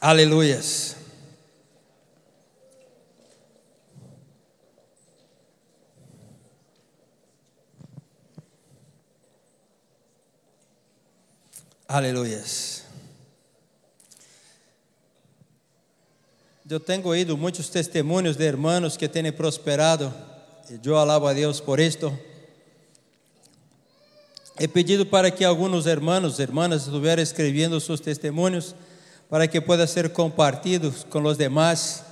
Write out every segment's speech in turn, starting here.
Aleluias. Aleluias. Eu tenho ouído muitos testemunhos de hermanos que têm prosperado, e eu alabo a Deus por isto. He pedido para que alguns hermanos, hermanas, estuvieran escrevendo seus testemunhos para que pueda ser compartido com os demás.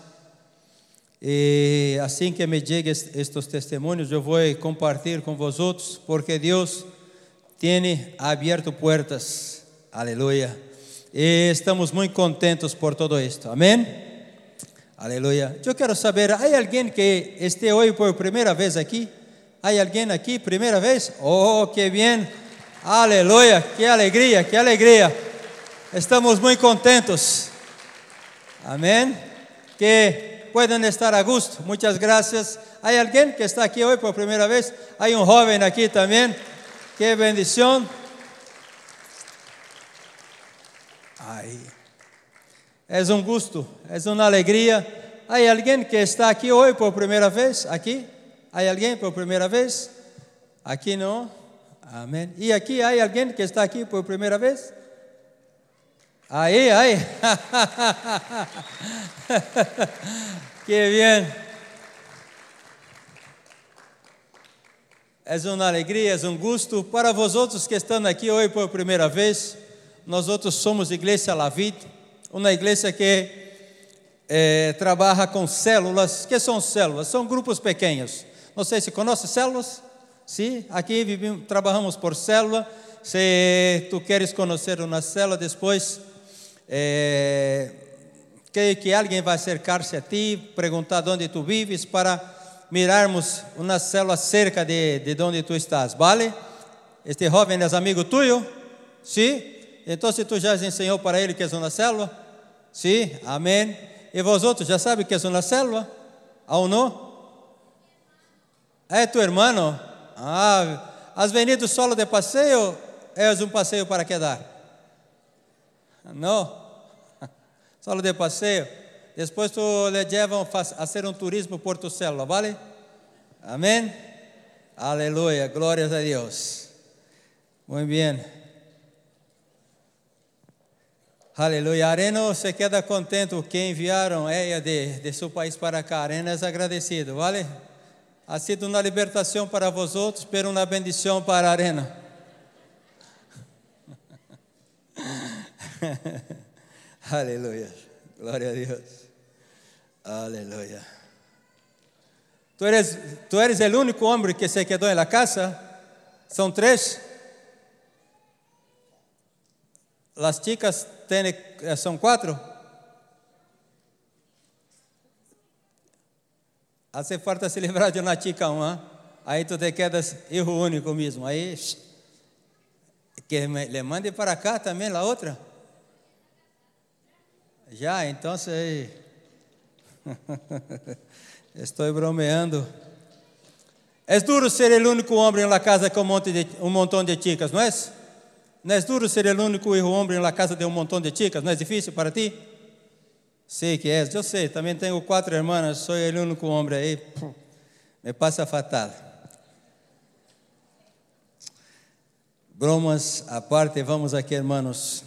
E assim que me cheguem estes testemunhos, eu vou compartilhar com vosotros, porque Deus tem aberto portas. Aleluia. E estamos muito contentos por todo isto. Amém? Aleluia. Eu quero saber, há alguém que esteja hoje por primeira vez aqui? Há alguém aqui, primeira vez? Oh, que bem. Aleluia. Que alegria, que alegria. Estamos muito contentos. Amém. Que puedan estar a gusto. Muitas graças. Há alguém que está aqui hoje por primeira vez? Há um jovem aqui também. Que bendição. Ai. É um gosto, é uma alegria. Há alguém que está aqui hoje por primeira vez? Aqui? Há alguém por primeira vez? Aqui não? Amém. E aqui há alguém que está aqui por primeira vez? Aí, aí. que bem. É uma alegria, é um gosto para vós que estão aqui hoje por primeira vez. Nós outros somos Igreja Lavit, uma igreja que é, trabalha com células. que são células? São grupos pequenos. Não sei se conhece células. Sim, aqui vivimos, trabalhamos por célula. Se tu queres conhecer uma célula depois, é, que, alguém vai acercar-se a ti, perguntar onde tu vives, para mirarmos uma célula cerca de, de onde tu estás, vale? Este jovem é amigo tuyo? Sim? Sí? Então, se tu já ensinou para ele que é uma célula? Sim? Sí? Amém? E vós outros já sabem que é uma célula? Ou não? É tu irmão? Ah, has venido solo de passeio? É um passeio para quedar? Não. Solo de passeio. Depois tu le llevam a fazer um turismo por tu vale? Amém? Aleluia, glórias a Deus. Muito bem. Aleluia. Arena se queda contente que enviaram ela de, de seu país para cá. Arena é agradecido, vale? Ha sido uma libertação para vós outros, pero uma bendição para a Arena. Aleluia. Glória a Deus. Aleluia. Tu eres, tu eres o único homem que se quedou na casa? São três? As chicas tem, eh, são quatro? Hace falta se livrar de uma chica uma. Aí tu te quedas erro único mesmo. Aí que me, le mande para cá também a outra. Já, então sei. Estou bromeando. É duro ser o único homem na casa com um, monte de, um montão de chicas, não é? Não é duro ser o único homem na casa de um montão de chicas? Não é difícil para ti? Sei que é, eu sei. Também tenho quatro irmãs, sou o único homem aí. Me passa fatal. Bromas à parte, vamos aqui, irmãos.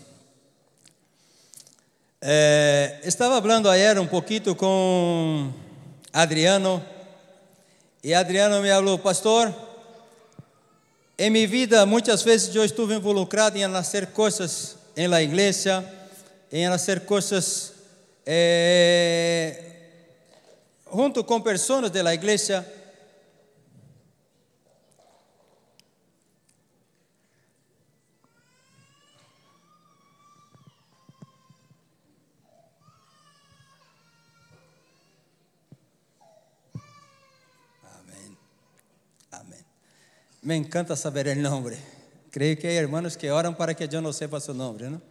Eh, estaba hablando ayer un poquito con Adriano y Adriano me habló, pastor, en mi vida muchas veces yo estuve involucrado en hacer cosas en la iglesia, en hacer cosas eh, junto con personas de la iglesia Me encanta saber el nombre. Creio que hay hermanos que oran para que yo no sepa su nombre, ¿no?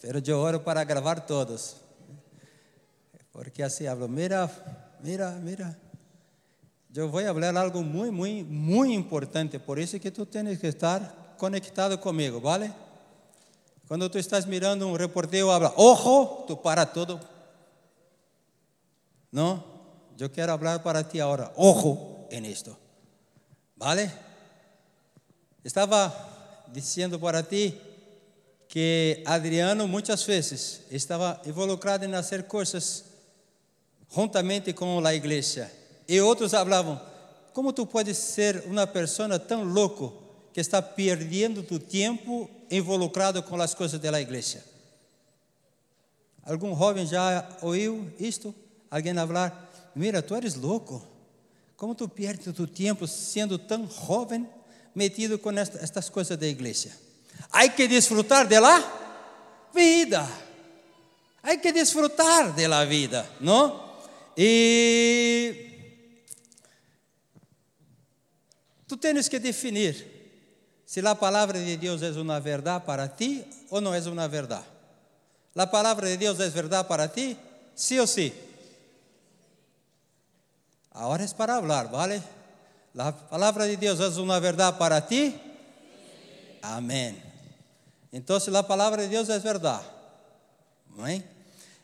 Pero yo oro para grabar todos. Porque así hablo, mira, mira, mira. Yo voy a hablar algo muy, muy, muy importante. Por eso que tú tienes que estar conectado conmigo, ¿vale? Quando tu estás mirando um reporteiro, habla, ojo, tu para todo. Não? Eu quero falar para ti agora, ojo en esto. ¿Vale? Estava dizendo para ti que Adriano muitas vezes estava involucrado em fazer coisas juntamente com a igreja. E outros falavam: como tu podes ser uma pessoa tão louco que está perdendo tu tempo involucrado com as coisas da igreja? Algum jovem já ouviu isto? Alguém falar: Mira, tu eres louco. Como tu perdes tu tempo sendo tão jovem metido com estas coisas da igreja? Há que disfrutar de la vida. Há que disfrutar de la vida, não? E tu tens que definir se a palavra de Deus é uma verdade para ti ou não é uma verdade. A palavra de Deus é verdade para ti? Sim ou sim? Agora é para falar, ¿vale? A palavra de Deus é uma verdade para ti? Amém. Então, a palavra de Deus é verdade. Amém?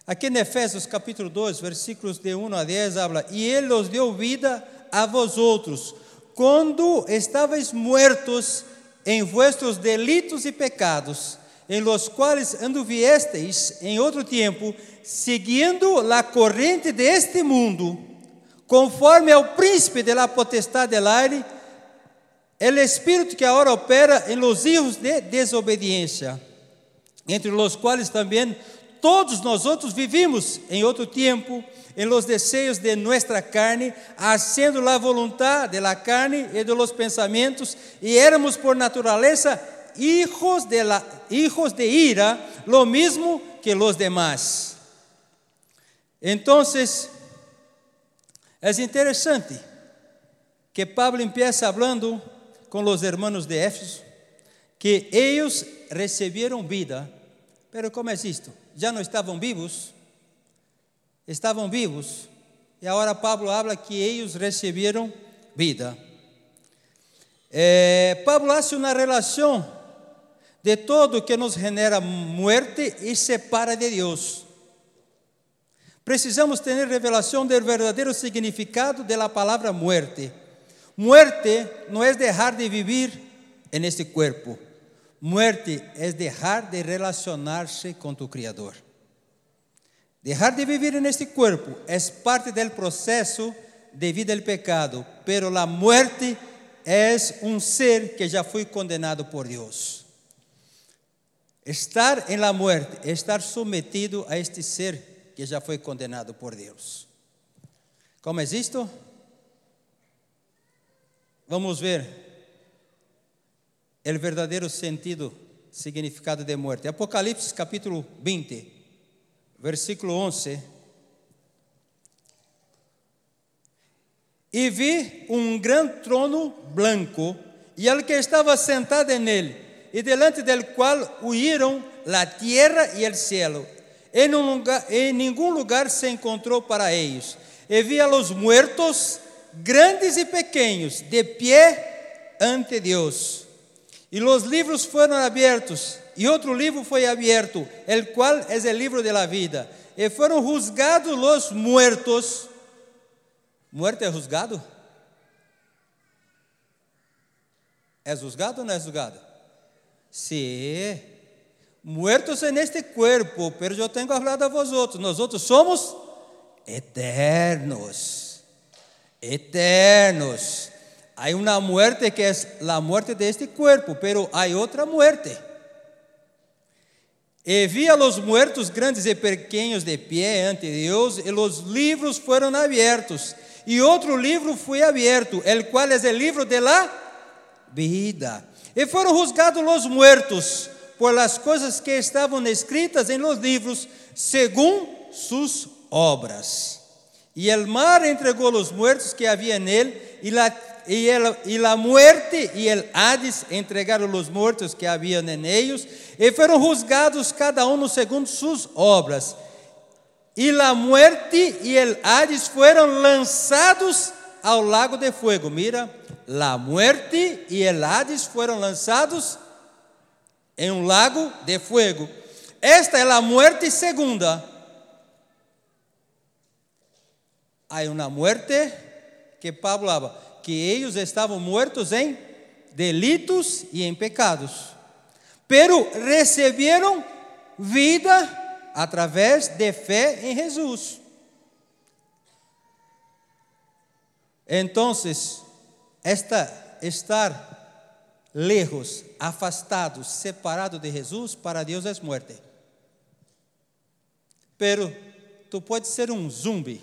Aqui em Efésios capítulo 2, versículos de 1 a 10, habla: E Ele os deu vida a vosotros, quando estáveis muertos em vuestros delitos e pecados, em los quais anduviesteis em outro tempo, seguindo a corrente deste mundo conforme ao príncipe de la potestad del aire, el espírito que agora opera em los hijos de desobediência, entre los quais também todos nós outros vivimos em outro tempo, em los desejos de nuestra carne, haciendo la voluntad de la carne e de los pensamientos, e éramos por naturaleza hijos de, la, hijos de ira, lo mismo que los demás. Entonces, é interessante que Pablo empieza falando com os hermanos de Éfeso que eles receberam vida, pero como é isto? Já não estavam vivos? Estavam vivos, e agora Pablo habla que eles receberam vida. É, Pablo hace uma relação de todo que nos genera muerte e separa de Deus. Precisamos ter revelação do verdadeiro significado da palavra muerte. Muerte não é deixar de vivir en este cuerpo. Muerte é deixar de relacionar-se com tu Criador. Dejar de vivir en este cuerpo é parte del processo de vida del pecado, pero la muerte é um ser que já foi condenado por Deus. Estar en la muerte, estar sometido a este ser que já foi condenado por Deus. Como é isto? Vamos ver o verdadeiro sentido, significado de morte. Apocalipse capítulo 20, versículo 11. E vi um grande trono branco, e ele que estava sentado nele, e delante del qual huíram a terra e o cielo em, um lugar, em nenhum lugar se encontrou para eles. E via os muertos, grandes e pequenos, de pé ante Deus. E os livros foram abertos, e outro livro foi aberto, el qual é o livro de la vida. E foram juzgados os muertos. Muerto é juzgado? É juzgado ou não é juzgado? Sim muertos en este cuerpo, pero yo tengo hablado a vosotros. Nosotros somos eternos, eternos. Hay una muerte que es la muerte de este cuerpo, pero hay otra muerte. E vi a los muertos grandes e pequenos de pé ante Deus, e os livros foram abertos. E outro livro foi aberto, el qual é o livro de la vida. E foram juzgados os muertos por las coisas que estavam escritas em los livros, según sus obras. E el mar entregou os muertos que havia nele, e la, e, el, e la muerte e el Hades entregaram os mortos que havia en ellos, e foram juzgados cada um segundo suas obras. E la muerte e el Hades foram lançados ao lago de fuego. Mira, la muerte e el Hades foram lançados em um lago de fogo. Esta é a morte segunda. Há uma morte que Pablo falava, que eles estavam mortos em delitos e em pecados, pero receberam vida através de fé em Jesus. Então, esta estar lejos, afastados, separados de Jesus, para Deus é morte. Pero tu pode ser um zumbi.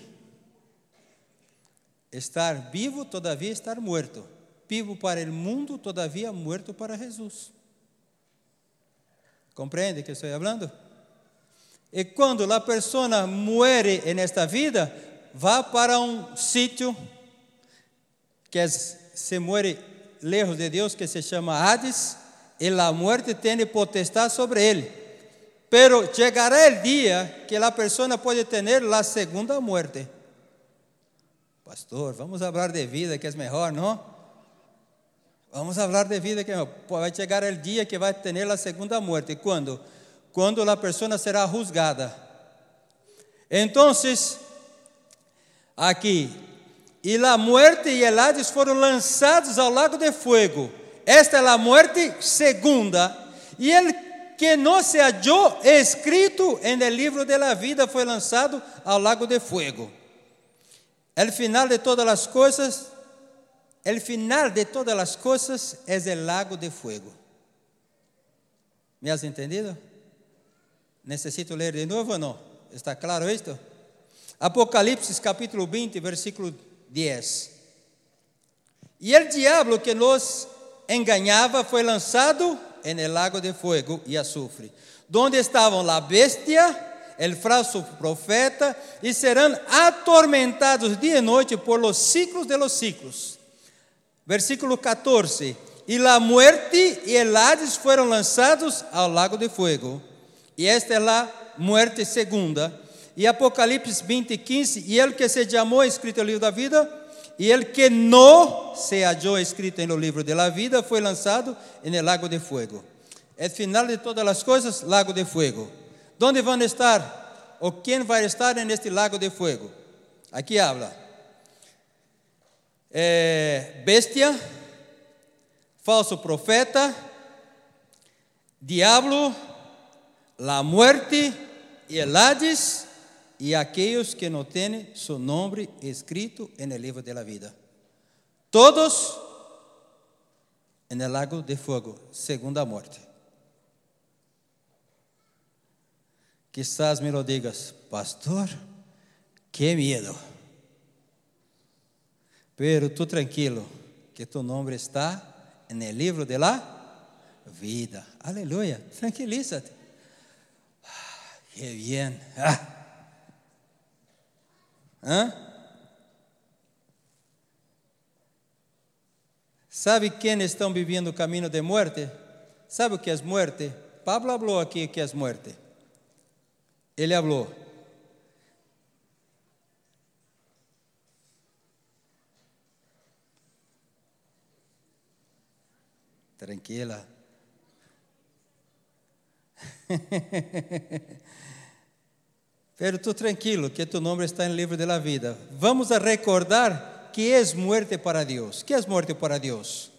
Estar vivo, todavia estar morto. Vivo para o mundo, todavia morto para Jesus. Compreende que estou falando? E quando a pessoa muere nesta vida, vá para um sítio que se muere lejos de Deus, que se chama Hades, e a morte tem potestade sobre ele. Pero chegará o dia que a pessoa pode ter a segunda morte. Pastor, vamos falar de vida que é melhor, não? Vamos falar de vida que. Vai chegar o dia que vai ter a segunda morte. Quando? Quando a pessoa será juzgada. Então, aqui, e a morte e el Hades foram lançados ao lago de fogo. Esta é a morte segunda. E ele que não se hallou escrito em el livro de la vida foi lançado ao lago de fogo. El final de todas as coisas, el final de todas as coisas é el lago de fogo. ¿Me has entendido? Necessito ler de novo ou não? Está claro isto? Apocalipse capítulo 20, versículo 10. E o diabo que nos enganava foi lançado en el lago de fuego e azufre, donde estavam a bestia, el falso profeta, e serão atormentados dia e noite por los ciclos de los ciclos. Versículo 14. E la muerte e el Hades foram lançados ao lago de fuego. E esta é a muerte segunda e Apocalipse 20, 15, e ele que se chamou escrito no livro da vida, e ele que não se hallou escrito no livro da vida, foi lançado no lago de fogo. É final de todas as coisas, lago de fogo. Onde vão estar? Ou quem vai estar neste lago de fogo? Aqui habla. É, bestia, falso profeta, diablo, la muerte e el Hades, e aqueles que não têm seu nome escrito no livro da vida. Todos no lago de fogo, segunda morte. Quizás me lo digas, pastor, que medo. Pero tu tranquilo, que tu nome está no livro de la vida. Aleluia. Tranquilízate. Ah, que bien. Ah. Hã? Sabe quem estão vivendo o caminho de morte? Sabe o que é morte? Pablo falou aqui que é morte. Ele falou. Tranquila. Pero tu tranquilo, que tu nome está no livro da vida. Vamos a recordar que é muerte para Deus. Que é muerte para Deus?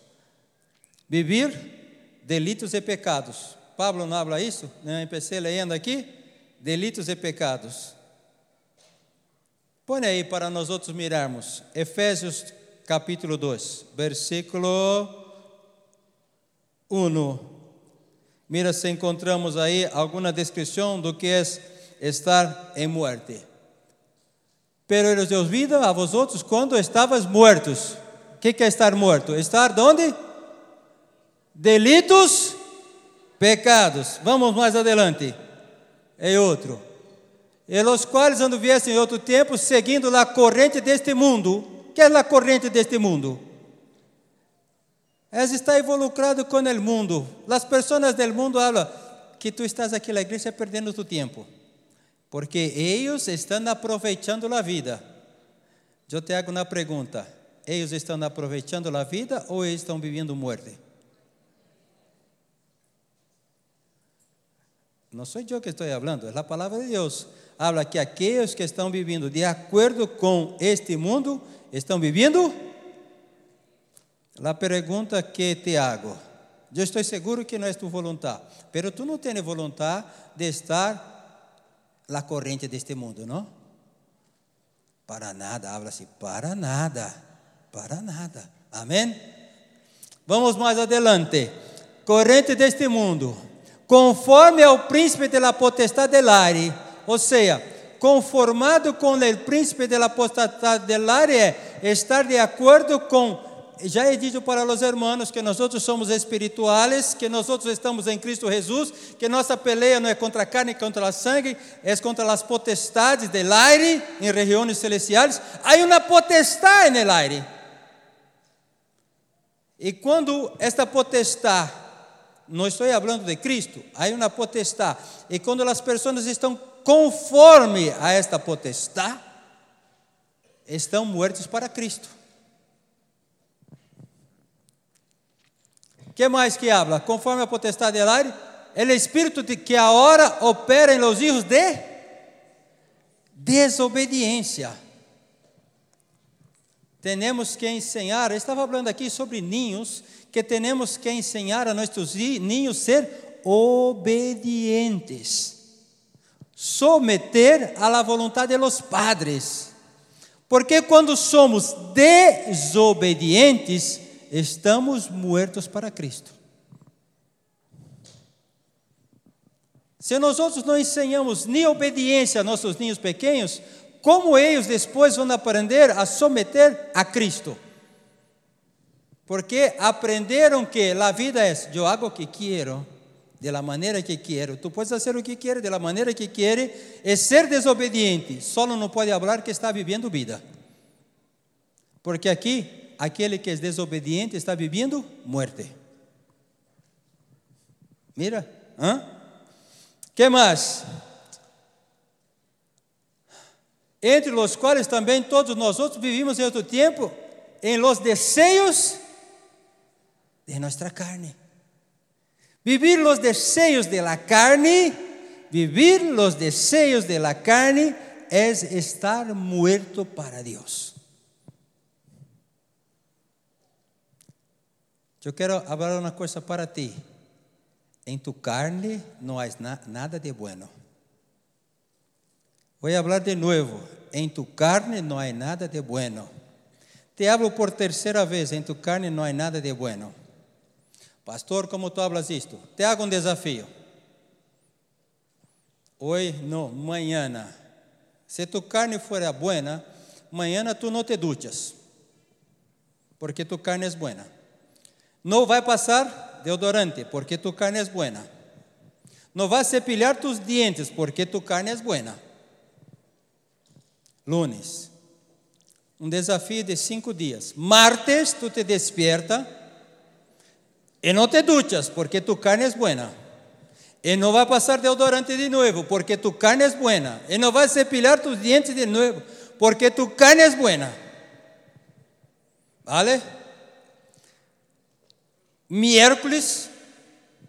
Vivir delitos e pecados. Pablo não habla isso? Não empecé lendo aqui? Delitos e pecados. Põe aí para nós outros mirarmos. Efésios capítulo 2, versículo 1. Mira se encontramos aí alguma descrição do que é estar em muerte. Pero eles Deus vida a vosotros quando estavas muertos. O que, que é estar morto? Estar onde? Delitos, pecados. Vamos mais adelante. É outro. E os quais anduviessem em outro tempo, seguindo a corrente deste mundo. Que é a corrente deste mundo? Es está involucrado com o mundo. As pessoas do mundo falam que tu estás aqui na igreja perdendo tu tempo porque eles estão aproveitando a vida. Eu te hago uma pergunta: eles estão aproveitando a vida ou eles estão vivendo morte? não sou eu que estou falando, é a palavra de Deus. Habla que aqueles que estão vivendo de acordo com este mundo estão vivendo. A pergunta que te hago, eu estou seguro que não é tu vontade, pero tu não tens vontade de estar na corrente deste mundo, não? Para nada, habla assim, para nada, para nada. Amém? Vamos mais adelante. Corrente deste mundo, conforme ao príncipe de la potestade del aire, ou seja, conformado com o príncipe de la potestade del aire, estar de acordo com já he dicho para os hermanos que nós somos espirituales, que nós estamos em Cristo Jesus, que nossa peleia não é contra a carne, contra a sangue, é contra as potestades del aire em regiões celestiais. Há uma potestade no aire. E quando esta potestade, não estou falando de Cristo, há uma potestade, e quando as pessoas estão conforme a esta potestade, estão mortos para Cristo. Que mais que habla? Conforme a potestade del aire, el espírito que agora opera em los hijos de desobediência. Temos que ensinar, estava falando aqui sobre ninhos, que temos que ensinar a nossos ninhos ser obedientes, someter la voluntad de los padres, porque quando somos desobedientes, estamos mortos para Cristo. Se nós outros não ensinamos nem obediência a nossos ninhos pequenos, como eles depois vão aprender a someter a Cristo? Porque aprenderam que a vida é: eu hago o que quero, de la maneira que quero. Tu podes fazer o que queres, de la maneira que queres, é ser desobediente. Só não pode falar que está vivendo vida. Porque aqui aquele que é desobediente está vivendo muerte. Mira, ¿ah? que mais? Entre os quais também todos nós outros vivimos em outro tempo em los desejos de nossa carne. Vivir los desejos de la carne, vivir los desejos de la carne es estar muerto para Dios. Eu quero falar uma coisa para ti. Em tu carne não há nada de bueno. Vou falar de novo. Em tu carne não há nada de bueno. Te hablo por terceira vez. Em tu carne não há nada de bueno. Pastor, como tu hablas isto? Te hago um desafio. Hoje, não, amanhã. Se tu carne for buena, amanhã tu não te duchas. Porque tu carne é buena. No vai passar deodorante, porque tu carne é buena. No vas a cepillar tus dientes, porque tu carne é buena. Lunes, um desafio de cinco dias. Martes, tu te despierta e não te duchas, porque tu carne é buena. E não vai passar deodorante de novo, porque tu carne é buena. E não vai cepillar tus dientes de novo, porque tu carne é buena. ¿Vale? Miércoles,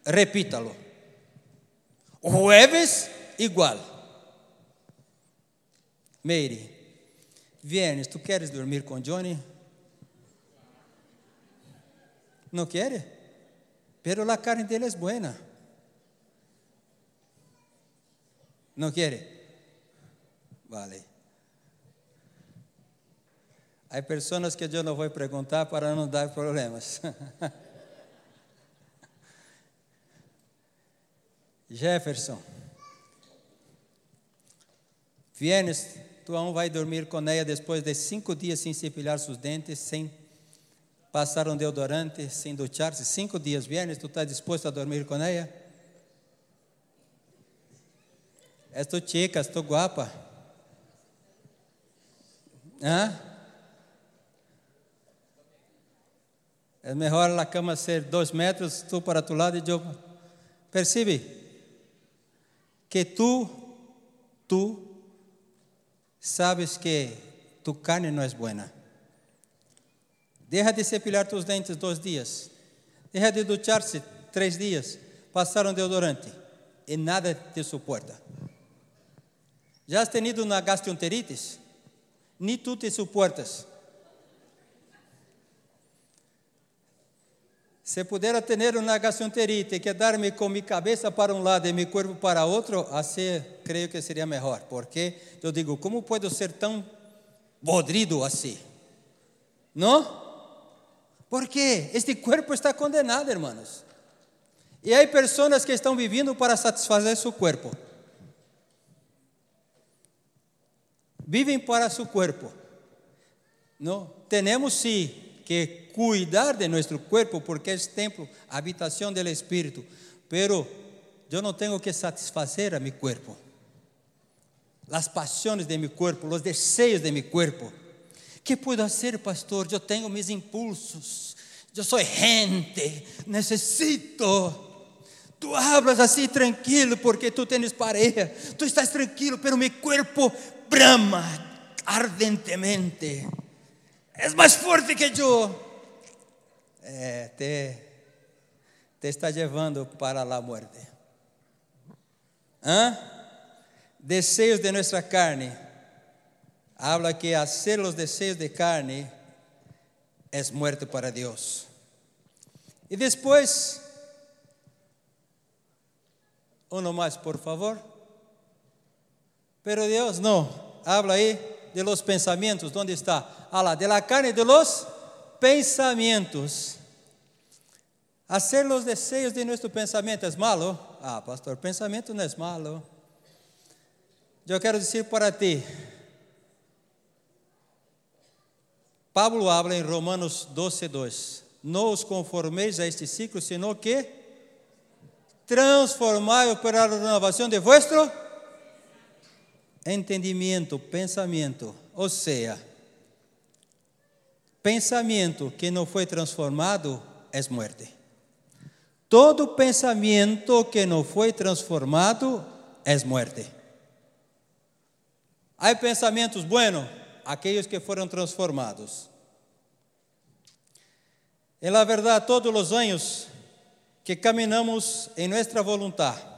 repítalo. Jueves, igual. Meire, viernes, ¿tú quieres dormir con Johnny? ¿No quiere? Pero la carne de él es buena. ¿No quiere? Vale. Hay personas que yo no voy a preguntar para no dar problemas. Jefferson. Viernes, tu não vai dormir com ela depois de cinco dias sem cepilhar seus dentes, sem passar um deodorante, sem duchar-se. Cinco dias, viernes, tu estás disposto a dormir com ela? És tu chica, és tu guapa. Hã? É melhor a cama ser dois metros, tu para tu lado e eu. Percebe? Que tú, tú sabes que tu carne não é buena. Deja de cepilhar tus dentes dois dias. Deja de duchar-se três dias. Passaram deodorante. e nada te suporta. Já has tenido uma gastroenteritis? Ni tu te suportas. Se pudiera ter uma gastroenterite e quedar-me com minha cabeça para um lado e meu corpo para outro, assim creio que seria melhor, porque eu digo, como posso ser tão podrido assim? Não? Porque este corpo está condenado, hermanos. E há pessoas que estão vivendo para satisfazer seu corpo. Vivem para seu corpo. Não? Temos sim que cuidar de nosso corpo porque é templo, habitação do Espírito, pero eu não tenho que satisfazer a meu corpo. As paixões de meu corpo, os desejos de meu corpo. que puedo fazer, pastor? Eu tenho meus impulsos. Eu sou gente, necessito. Tu hablas assim tranquilo porque tu tens pareja. Tu estás tranquilo, pero meu corpo brama ardentemente és mais forte que eu. É, te, te está levando para a morte. ¿Ah? Desejos de nossa carne. Habla que hacer los deseos de carne es muerte para Deus. E depois, uno mais, por favor. Pero Deus não, habla aí de los pensamientos, ¿dónde está? Ah, de la carne de los pensamientos. Hacer los deseos de nuestro pensamento es malo? Ah, pastor, pensamento não é malo. Eu quero dizer para ti, Pablo habla em Romanos 12, 2. Não os conformeis a este ciclo, sino que transformai pela renovação de vuestro entendimento, pensamento. Ou seja, pensamento que não foi transformado é muerte. Todo pensamento que não foi transformado é muerte. Há pensamentos buenos, aqueles que foram transformados. Em la verdade, todos os anos que caminhamos em nossa vontade,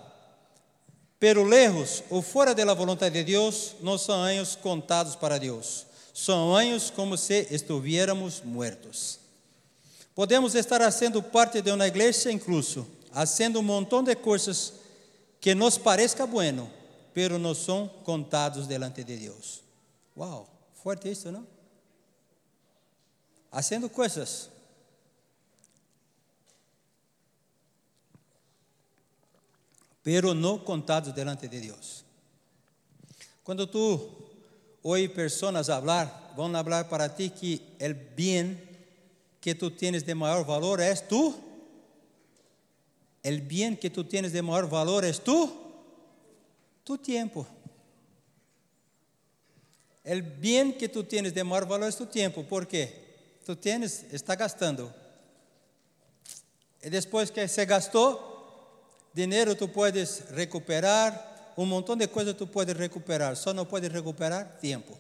Pero lejos ou fora da vontade de Deus, não são anos contados para Deus. São anos como se estuviéramos muertos. Podemos estar fazendo parte de uma igreja incluso, fazendo um montão de coisas que nos parezca bueno, pero não são contados delante de Deus. Uau, forte isso, não? Fazendo coisas pero no contados delante de Deus. Quando tu ouve pessoas falar, vão falar para ti que o bem que tu tienes de maior valor é tu. O bem que tu tienes de maior valor é tu, tu tempo. O bem que tu tienes de maior valor é tu tempo. Por quê? Tu tienes, está gastando. E depois que se gastou, dinheiro tu puedes recuperar, um montão de coisas tu puedes recuperar, só não puedes recuperar tempo.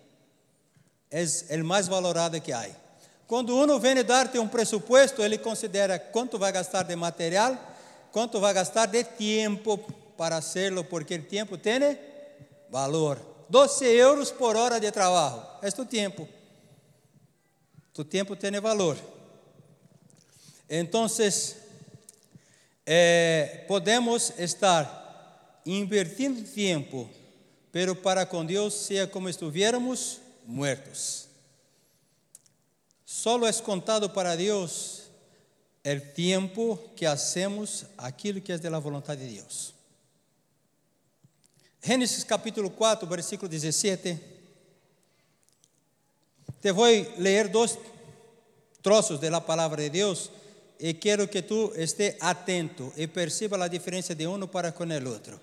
É o mais valorado que há. Quando uno vem dar-te um pressuposto, ele considera quanto vai gastar de material, quanto vai gastar de tempo para hacerlo, porque o tempo tem valor. 12 euros por hora de trabalho, é tu tempo. Tu tempo tem valor. Então, é, podemos estar invertindo tempo, pero para com Deus seja como estuviéramos muertos. Solo é contado para Deus o tempo que hacemos aquilo que é da vontade de Deus. Gênesis capítulo 4, versículo 17. Te vou ler dois troços da palavra de Deus e quero que tu esté atento e perceba a diferença de um para com o outro.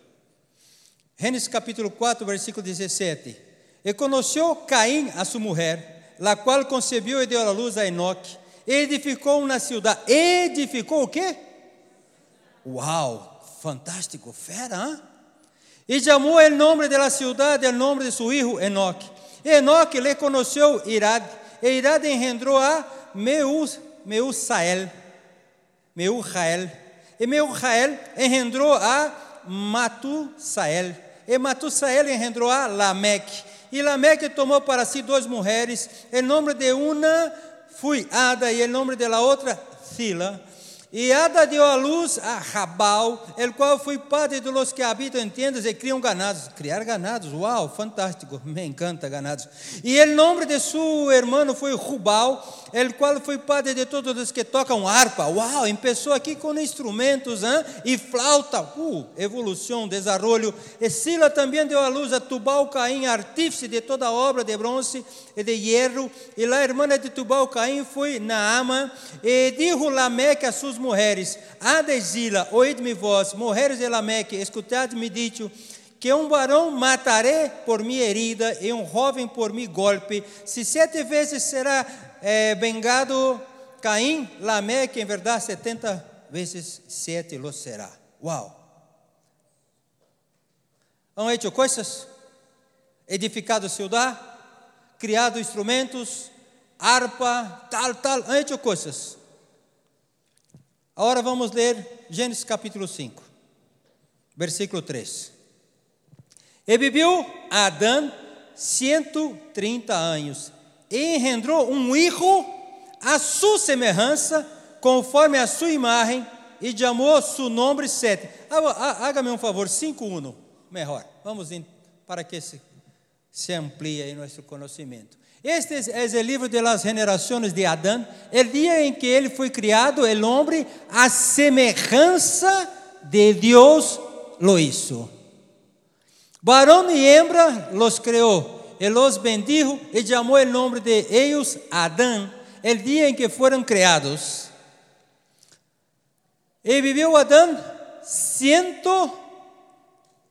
Gênesis capítulo 4, versículo 17. E conheceu Caim a sua mulher, la qual concebeu e deu à luz a Enoque, edificou uma cidade. Edificou o quê? Uau, fantástico, fera, hein? E chamou o nome da cidade, o nome de seu filho Enoque. Enoque lhe conheceu Irad, e Irad engendrou a Meus, Meusael. Meujael. E Meujael engendrou a Matusael. E Matusael engendrou a Lameque. E Lameque tomou para si duas mulheres. O nome de uma foi Ada e o nome da outra Sila. E Ada deu a luz a Rabal, el qual foi padre de los que habitam em tendas e criam ganados. Criar ganados, uau, fantástico, me encanta ganados. E o nome de seu irmão foi Rubal, el qual foi padre de todos os que tocam harpa. Uau, começou aqui com instrumentos hein? e flauta. Uh, evolução, desenvolvimento. E Sila também deu a luz a Tubal Caim, artífice de toda obra de bronze e de hierro. E a irmã de Tubal Caim foi Naama. E dijo Lameque a mulheres: Adesila, oíd-me vós, mulheres de Lameque, escutad-me dito que um varão matarei por minha herida e um jovem por mi golpe. Se sete vezes será é, vengado Caim, Lameque, em verdade, setenta vezes sete lo será. Uau! Han hecho coisas, edificado cidade, criado instrumentos, harpa, tal, tal, han hecho coisas. Agora vamos ler Gênesis capítulo 5, versículo 3. E viveu Adão 130 anos, e engendrou um filho a sua semelhança, conforme a sua imagem, e chamou seu nome Sete. Haga-me um favor, 5.1, melhor. Vamos para que se, se amplie aí nosso conhecimento. Este é o livro de las generações de Adão, o dia em que ele foi criado, o homem, a semelhança de Deus lo hizo. Varón e hembra los criou, e los bendijo, e chamou o nome de ellos Adão, o dia em que foram criados. E viveu Adão cento,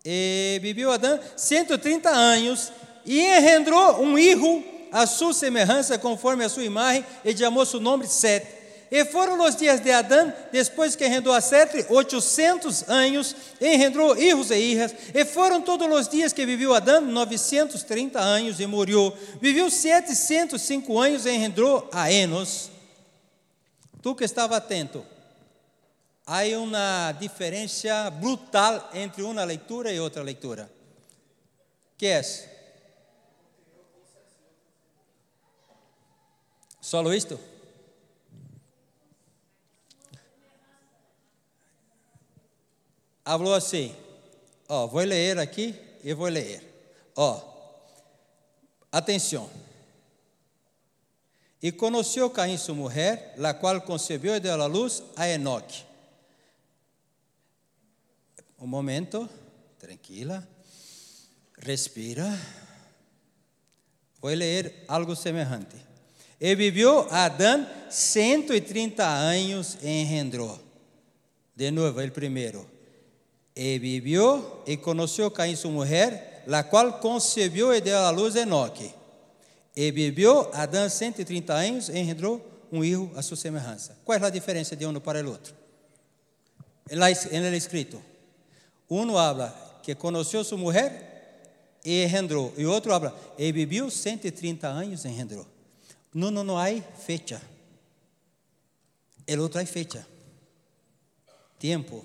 e viveu Adão 130 anos, e engendrou um filho a sua semelhança, conforme a sua imagem, e chamou seu nome Sete. E foram os dias de Adão, depois que engendrou a Sete, 800 anos, engendrou hijos e hijas, e foram todos os dias que viveu Adão, 930 anos, e morreu. Viveu 705 anos, e engendrou a Enos. Tu que estava atento, há uma diferença brutal entre uma leitura e outra leitura. Que é? Solo isto? Falou assim, ó, vou ler aqui e vou ler. Ó, atenção. E conheceu Caim sua mulher, la qual concebeu e deu a luz a Enoque. Um momento, tranquila, respira. Vou ler algo semelhante. E viveu Adão 130 anos e engendrou. De novo, o primeiro. E viveu e conheceu Caim sua mulher, la qual concebeu e deu à luz Enoque. E viveu Adão 130 anos e engendrou um filho a sua semelhança. Qual é a diferença de um para o outro? Lá é escrito: um habla que conheceu sua mulher e engendrou, e outro habla, e viveu 130 anos e engendrou. No, no, no hay fecha. El outro hay fecha. Tempo.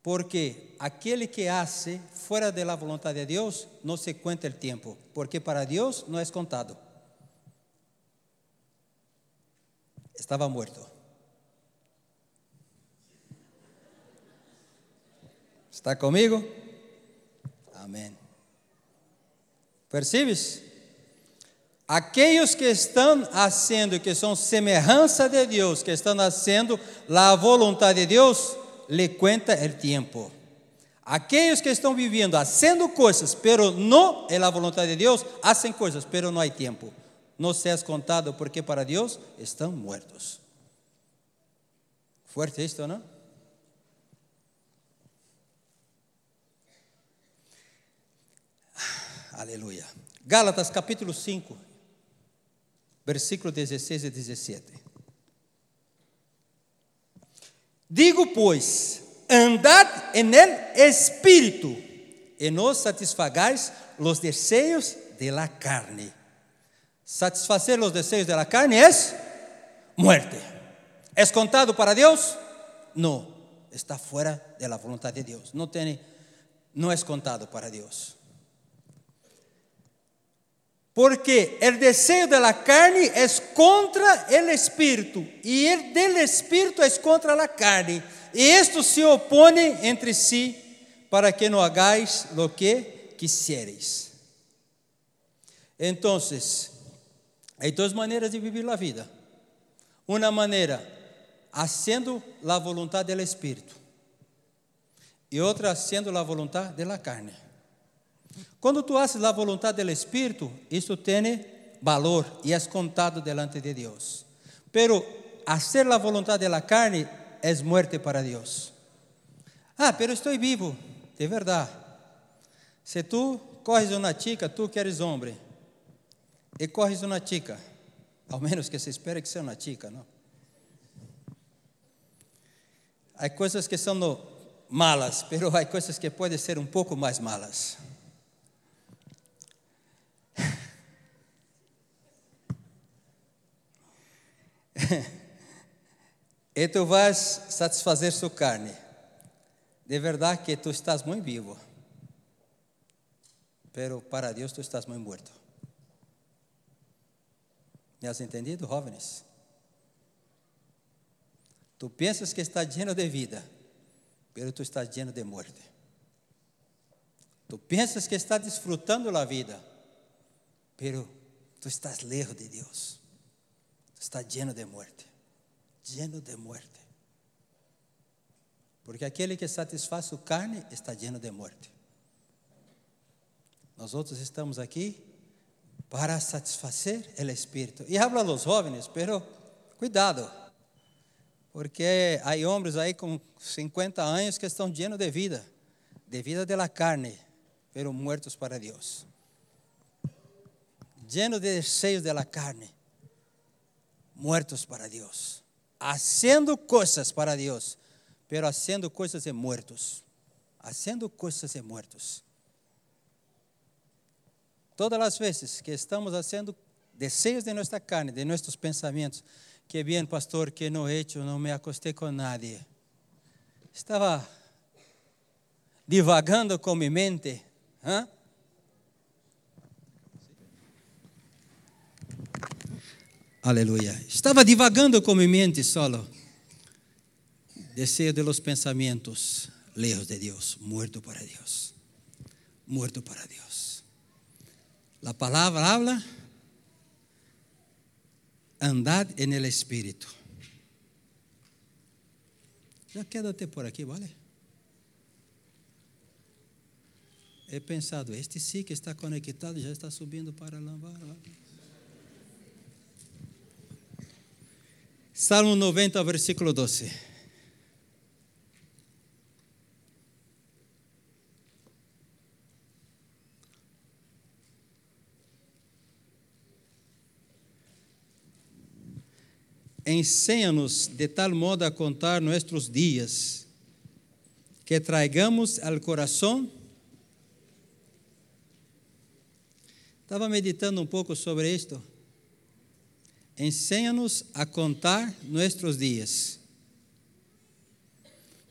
Porque aquele que hace fora de la voluntad de Deus não se cuenta el tempo, porque para Deus não é contado. Estava morto. Está comigo? Amém. Percebes? Aqueles que estão fazendo, que são semelhança de Deus, que estão fazendo a vontade de Deus, lhe conta o tempo. Aqueles que estão vivendo, fazendo coisas, pero não é a vontade de Deus, fazem coisas, pero não há tempo. Não se é contado porque para Deus estão mortos. Fuerte isto, não? Aleluia. Gálatas capítulo 5, versículo 16 e 17. Digo, pois, andad en el espírito, e não satisfagais os desejos de la carne. Satisfacer os desejos de la carne é muerte. ¿Es contado para Deus? Não. está fora da vontade de Deus. Não tem, não é contado para Deus. Porque o desejo da carne é contra o espírito e o del espírito é contra a carne. E isto se opõe entre si para que não hagáis lo que quisieres. Então, há duas maneiras de viver a vida. Uma maneira, haciendo a vontade do Espírito, e outra, haciendo a vontade da carne. Quando tu haces a vontade do Espírito, isso tem valor e é contado delante de Deus. Pero hacer a vontade da carne é muerte para Deus. Ah, pero estou vivo. De verdade. Se tu corres uma chica, tu que eres homem, e corres uma chica, ao menos que se espere que seja uma chica, não? Há coisas que são malas, mas há coisas que podem ser um pouco mais malas. e tu vais satisfazer sua carne. De verdade que tu estás muito vivo, pero para Deus tu estás muito morto. Me has entendido, jovens? Tu pensas que está lleno de vida, pero tu estás lleno de morte. Tu pensas que está desfrutando a vida, pero tu estás lejos de Deus. Tu estás lleno de morte, lleno de morte. Porque aquele que satisfaz sua carne está lleno de morte. Nós outros estamos aqui para satisfazer o espírito. E hablo a los jóvenes, pero cuidado, porque há homens aí com 50 anos que estão llenos de vida, de vida de la carne, pero muertos para Deus. Llenos de desejos de la carne, muertos para Deus, haciendo coisas para Deus pero haciendo coisas de muertos. Haciendo coisas de muertos. Todas as vezes que estamos haciendo desejos de nossa carne, de nossos pensamentos, que bem, pastor, que no he hecho, não me acostei com nadie. Estava divagando com minha mente. ¿eh? Aleluia. Estava divagando com minha mente solo deseo de los pensamientos lejos de Dios, muerto para Dios, muerto para Dios. La palabra habla, andad en el Espíritu. Já quédate por aqui, vale? He pensado, este sí que está conectado já está subindo para lambar. Salmo 90, versículo 12. Enséñanos de tal modo a contar nossos dias, que traigamos ao coração. Estava meditando um pouco sobre isto. Enséñanos a contar nossos dias,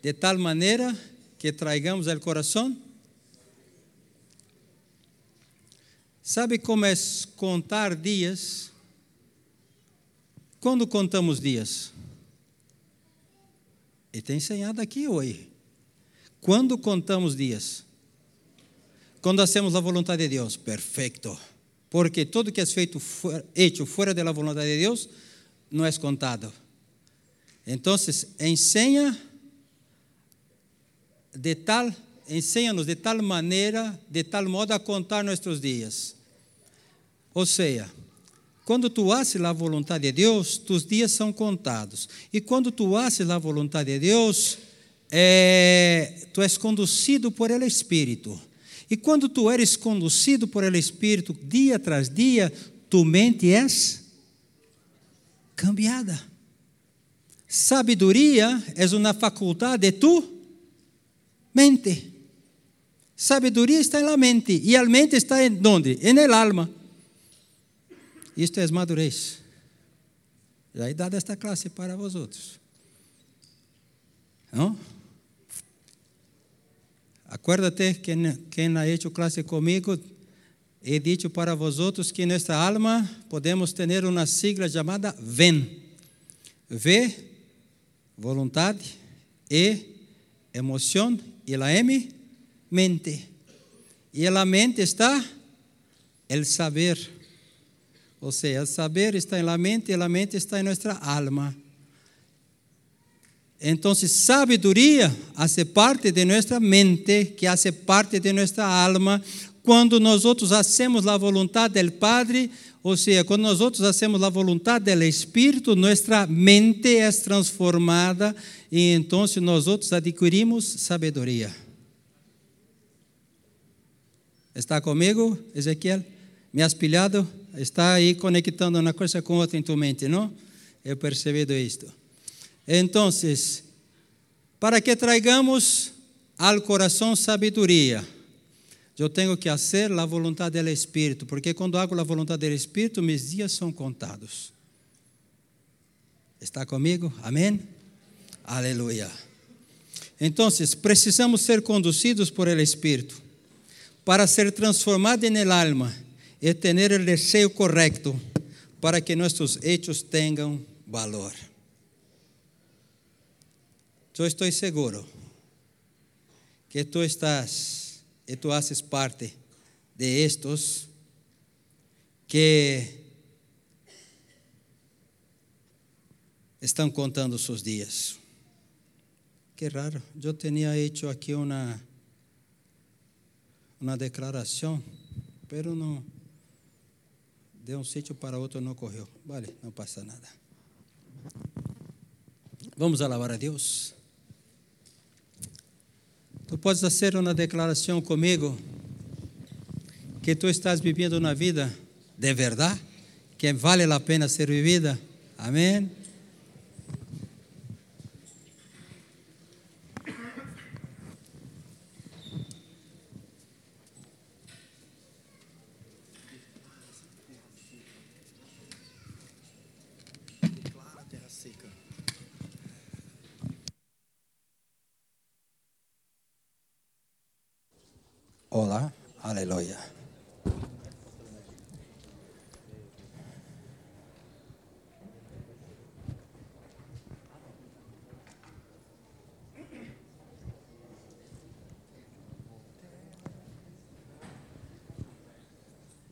de tal maneira que traigamos ao coração. Sabe como é contar dias? Quando contamos dias? Ele tem ensinado aqui hoje. Quando contamos dias? Quando hacemos a vontade de Deus. Perfeito. Porque tudo que é feito hecho fora da vontade de Deus não é contado. Então, ensina de tal, ensina-nos de tal maneira, de tal modo a contar nossos dias. Ou seja, quando tu haces a vontade de Deus, tus dias são contados. E quando tu haces a vontade de Deus, é, tu és conduzido por el Espírito. E quando tu eres conduzido por el Espírito, dia tras dia, tu mente és cambiada. Sabedoria é uma faculdade de tu mente. Sabedoria está na mente. E a mente está em onde? En el alma. Isto é madurez. Já é dada esta classe para vós outros. Não? Acuérdate que quien ha hecho clase conmigo, he dicho para vosotros que en nuestra alma podemos tener una sigla llamada VEN. V, voluntad, E, emoción, y la M, mente. En la mente está el saber. O sea, el saber está en la mente y la mente está en nuestra alma. Entonces, sabiduría hace parte de nuestra mente, que hace parte de nuestra alma. Quando nós outros hacemos a vontade do Padre, seja, quando nós outros hacemos a vontade do Espírito, nossa mente é transformada então nós outros adquirimos sabedoria. Está comigo, Ezequiel? Me has pilhado? Está aí conectando uma coisa com outra em tua mente, não? Eu percebido isto. Então, para que traigamos ao coração sabedoria, eu tenho que fazer a vontade do Espírito, porque quando hago a vontade do Espírito, meus dias são contados. Está comigo? Amém? Aleluia. Então, precisamos ser conduzidos por el Espírito para ser transformados en el alma e ter o desejo correto para que nossos hechos tenham valor. Eu estou seguro que tu estás e tu haces parte de estos que estão contando seus dias. Que raro, eu tinha hecho aqui uma uma declaração, pero não de um sítio para outro não correu. Vale, não passa nada. Vamos alabar a Deus. Tu podes fazer uma declaração comigo que tu estás vivendo uma vida de verdade, que vale a pena ser vivida. Amém. Olá, aleluia.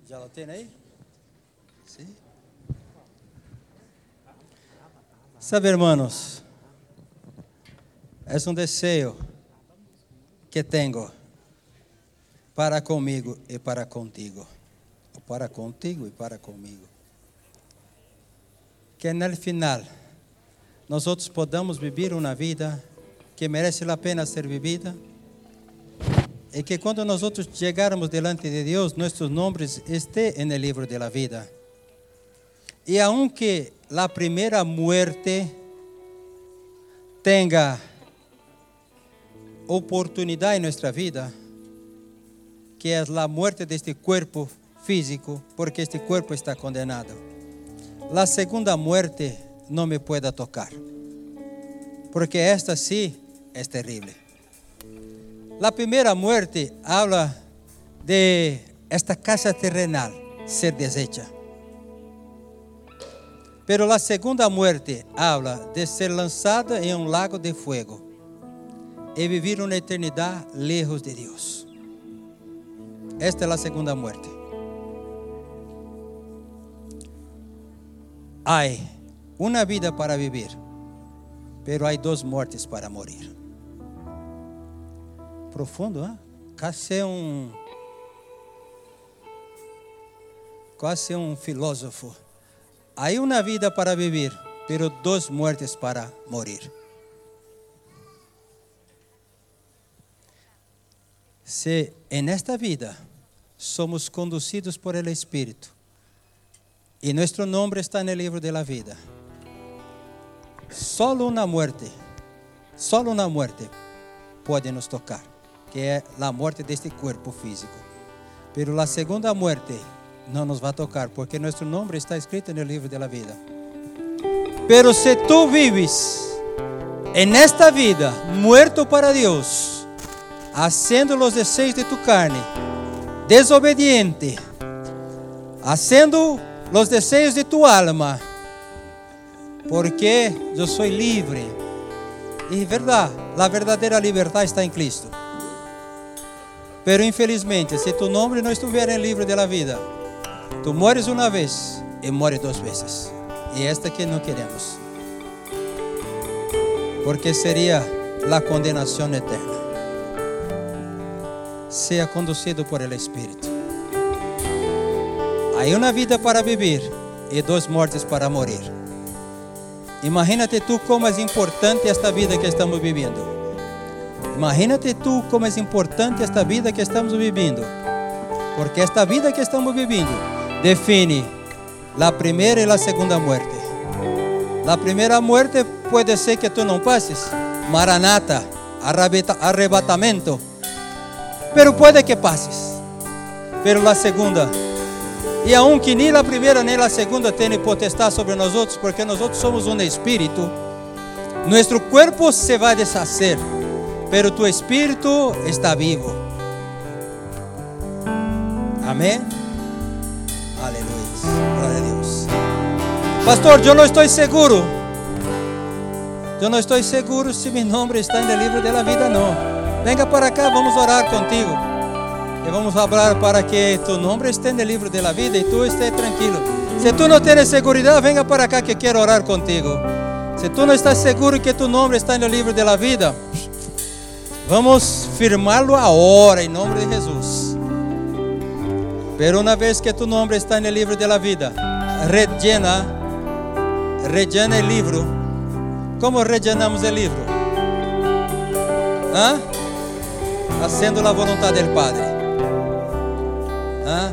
Já lo tem aí? Sim. Sabe, hermanos, é um desejo que tenho para comigo e para contigo. Para contigo e para comigo. Que no final nós outros podamos viver uma vida que merece a pena ser vivida e que quando nós outros chegarmos delante de Deus, nossos nomes estejam no livro da vida. E aunque a primeira muerte tenha oportunidade em nossa vida, que é a morte deste corpo físico, porque este corpo está condenado. A segunda muerte não me pode tocar, porque esta sí é terrível. A primeira muerte habla de esta casa terrenal ser deshecha. Pero a segunda muerte habla de ser lançada em um lago de fuego e viver uma eternidade lejos de Deus. Esta é a segunda muerte. Hay uma vida para viver, pero hay duas mortes para morir. Profundo, hein? Quase um quase um filósofo. Há uma vida para viver, pero duas mortes para morir. Se en esta vida somos conducidos por el Espíritu y nuestro nombre está libro de la vida, solo una muerte, solo una muerte puede nos tocar, que es la muerte de este cuerpo físico. Pero la segunda muerte no nos va a tocar, porque nuestro nombre está escrito libro de la vida. Pero si tú vives en esta vida muerto para Dios, haciendo los deseos de tu carne, desobediente, haciendo los deseos de tu alma, porque yo soy libre. Y verdad, la verdadera libertad está en Cristo. Pero infelizmente, se tu nome não estiver em livro da vida, tu morres uma vez e morres duas vezes. E esta que não queremos. Porque seria a condenação eterna. Seja conduzido por el Espírito. Há uma vida para viver e duas mortes para morir. Imagínate tu como é importante esta vida que estamos vivendo. Imagínate tú como es importante esta vida que estamos viviendo. Porque esta vida que estamos viviendo define la primera y la segunda muerte. La primera muerte puede ser que tú no pases. Maranata, arrebatamento. Pero puede que pases. Pero la segunda, e aunque nem a primeira nem a segunda tem potestade sobre nós outros, porque nós outros somos um espírito, nosso corpo se vai deshacer pero tu espíritu está vivo. Amém? Aleluia. Glória a Deus. Pastor, eu não estou seguro. Eu não estou seguro se meu nome está no livro da vida, não. Venga para cá, vamos orar contigo. E vamos falar para que tu nome esteja no livro da vida e tu esteja tranquilo. Se tu não tens segurança, venga para cá que quero orar contigo. Se tu não estás seguro que tu nome está no livro da vida, Vamos firmá-lo agora em nome de Jesus. Pero uma vez que tu nome está no livro da vida, rellena, rellena o livro. Como rellenamos o livro? ¿Ah? Haciendo a vontade do Padre. ¿Ah?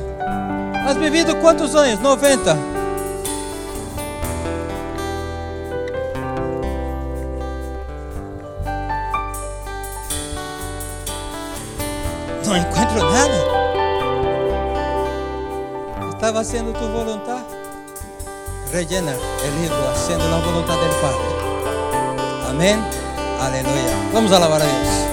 Has vivido quantos anos? 90. não encontro nada. Estava sendo tu voluntad. Rellena o livro, haciendo a vontade do Padre. Amém. Aleluia. Vamos alabar a Deus.